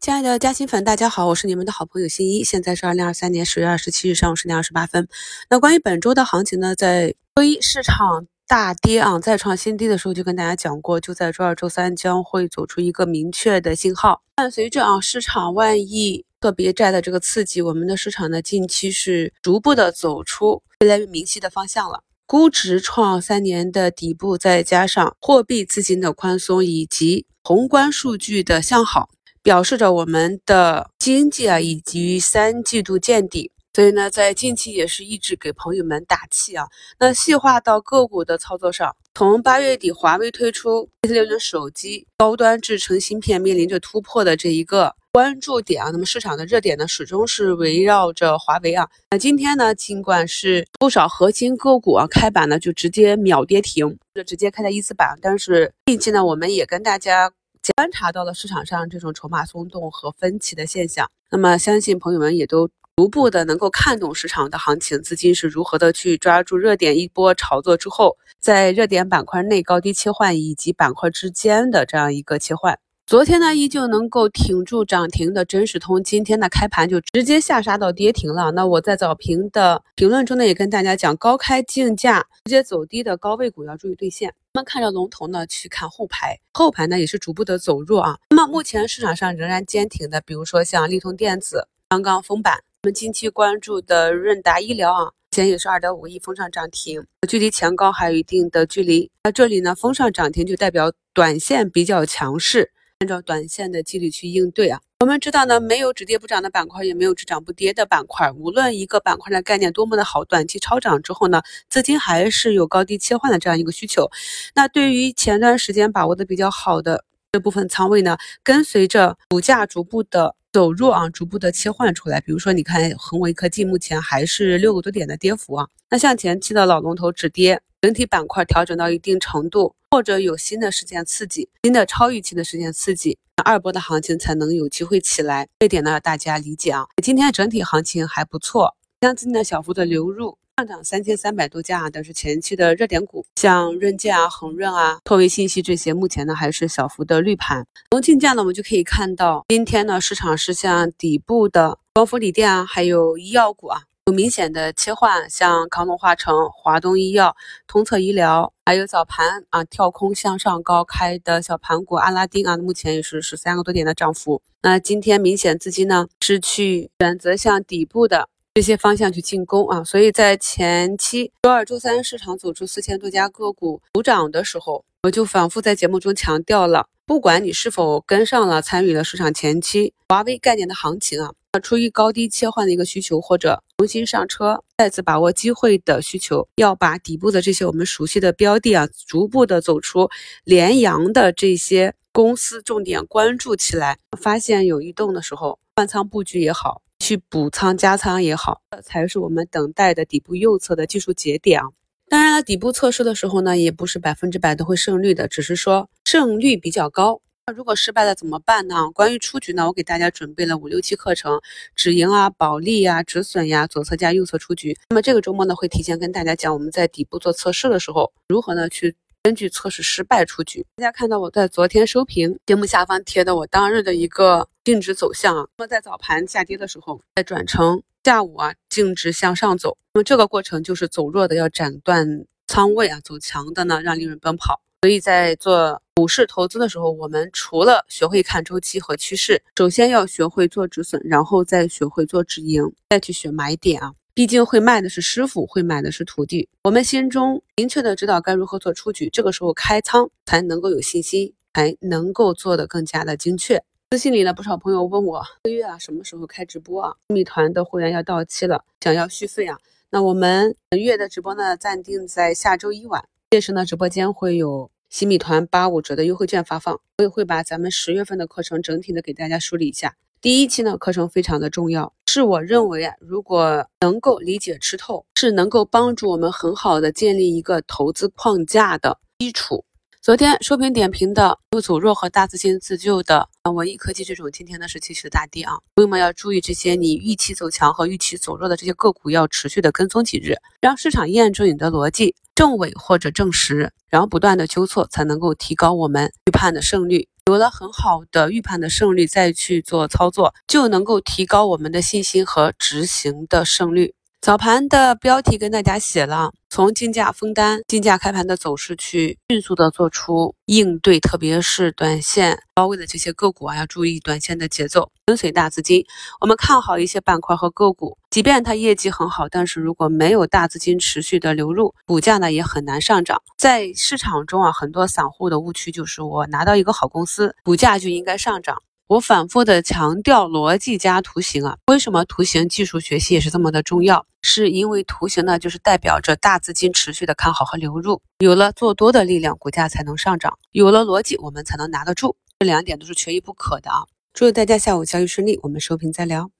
亲爱的嘉兴粉，大家好，我是你们的好朋友新一。现在是二零二三年十月二十七日上午十点二十八分。那关于本周的行情呢，在周一市场大跌啊，再创新低的时候，就跟大家讲过，就在周二、周三将会走出一个明确的信号。伴随着啊，市场万亿个别债的这个刺激，我们的市场呢，近期是逐步的走出越来越明晰的方向了。估值创三年的底部，再加上货币资金的宽松以及宏观数据的向好。表示着我们的经济啊，以及三季度见底，所以呢，在近期也是一直给朋友们打气啊。那细化到个股的操作上，从八月底华为推出 P 六零手机高端制成芯片面临着突破的这一个关注点啊，那么市场的热点呢，始终是围绕着华为啊。那今天呢，尽管是不少核心个股啊开板呢就直接秒跌停，就直接开在一字板，但是近期呢，我们也跟大家。观察到了市场上这种筹码松动和分歧的现象，那么相信朋友们也都逐步的能够看懂市场的行情，资金是如何的去抓住热点一波炒作之后，在热点板块内高低切换以及板块之间的这样一个切换。昨天呢，依旧能够挺住涨停的真实通，今天的开盘就直接下杀到跌停了。那我在早评的评论中呢，也跟大家讲，高开竞价直接走低的高位股要注意兑现。那么看着龙头呢，去看后排，后排呢也是逐步的走弱啊。那么目前市场上仍然坚挺的，比如说像利通电子刚刚封板，我们近期关注的润达医疗啊，前也是二点五亿封上涨停，距离前高还有一定的距离。那这里呢封上涨停就代表短线比较强势。按照短线的纪律去应对啊，我们知道呢，没有只跌不涨的板块，也没有只涨不跌的板块。无论一个板块的概念多么的好，短期超涨之后呢，资金还是有高低切换的这样一个需求。那对于前段时间把握的比较好的这部分仓位呢，跟随着股价逐步的走弱啊，逐步的切换出来。比如说，你看恒为科技目前还是六个多点的跌幅啊。那像前期的老龙头止跌，整体板块调整到一定程度。或者有新的事件刺激，新的超预期的事件刺激，二波的行情才能有机会起来。这点呢，大家理解啊。今天整体行情还不错，资金的小幅的流入，上涨三千三百多家啊。都是前期的热点股，像润建啊、恒润啊、拓维信息这些，目前呢还是小幅的绿盘。从竞价呢，我们就可以看到，今天呢市场是向底部的光伏锂电啊，还有医药股啊。有明显的切换，像康龙化成、华东医药、通策医疗，还有早盘啊跳空向上高开的小盘股阿拉丁啊，目前也是十三个多点的涨幅。那今天明显资金呢是去选择向底部的这些方向去进攻啊，所以在前期周二、周三市场走出四千多家个股补涨的时候，我就反复在节目中强调了，不管你是否跟上了参与了市场前期华为概念的行情啊。那出于高低切换的一个需求，或者重新上车、再次把握机会的需求，要把底部的这些我们熟悉的标的啊，逐步的走出连阳的这些公司，重点关注起来。发现有异动的时候，换仓布局也好，去补仓加仓也好，才是我们等待的底部右侧的技术节点啊。当然了，底部测试的时候呢，也不是百分之百都会胜率的，只是说胜率比较高。那如果失败了怎么办呢？关于出局呢，我给大家准备了五六期课程，止盈啊、保利呀、止损呀、左侧加右侧出局。那么这个周末呢，会提前跟大家讲我们在底部做测试的时候，如何呢去根据测试失败出局。大家看到我在昨天收评节目下方贴的我当日的一个净值走向啊。那么在早盘下跌的时候，再转成下午啊净值向上走，那么这个过程就是走弱的要斩断仓位啊，走强的呢让利润奔跑。所以在做股市投资的时候，我们除了学会看周期和趋势，首先要学会做止损，然后再学会做止盈，再去选买点啊。毕竟会卖的是师傅，会买的是徒弟。我们心中明确的知道该如何做出局，这个时候开仓才能够有信心，才能够做得更加的精确。私信里呢，不少朋友问我，这个月啊什么时候开直播啊？米团的会员要到期了，想要续费啊？那我们本月的直播呢，暂定在下周一晚。届时呢，直播间会有新米团八五折的优惠券发放，我也会把咱们十月份的课程整体的给大家梳理一下。第一期呢，课程非常的重要，是我认为啊，如果能够理解吃透，是能够帮助我们很好的建立一个投资框架的基础。昨天收评点评的有走弱和大资金自救的啊，文艺科技这种，今天呢是继续的大跌啊，朋友们要注意这些，你预期走强和预期走弱的这些个股要持续的跟踪几日，让市场验证你的逻辑正伪或者证实，然后不断的纠错，才能够提高我们预判的胜率。有了很好的预判的胜率，再去做操作，就能够提高我们的信心和执行的胜率。早盘的标题跟大家写了，从竞价封单、竞价开盘的走势去迅速的做出应对，特别是短线高位的这些个股啊，要注意短线的节奏，跟随大资金。我们看好一些板块和个股，即便它业绩很好，但是如果没有大资金持续的流入，股价呢也很难上涨。在市场中啊，很多散户的误区就是我拿到一个好公司，股价就应该上涨。我反复的强调逻辑加图形啊，为什么图形技术学习也是这么的重要？是因为图形呢，就是代表着大资金持续的看好和流入，有了做多的力量，股价才能上涨；有了逻辑，我们才能拿得住。这两点都是缺一不可的啊！祝大家下午交易顺利，我们收评再聊。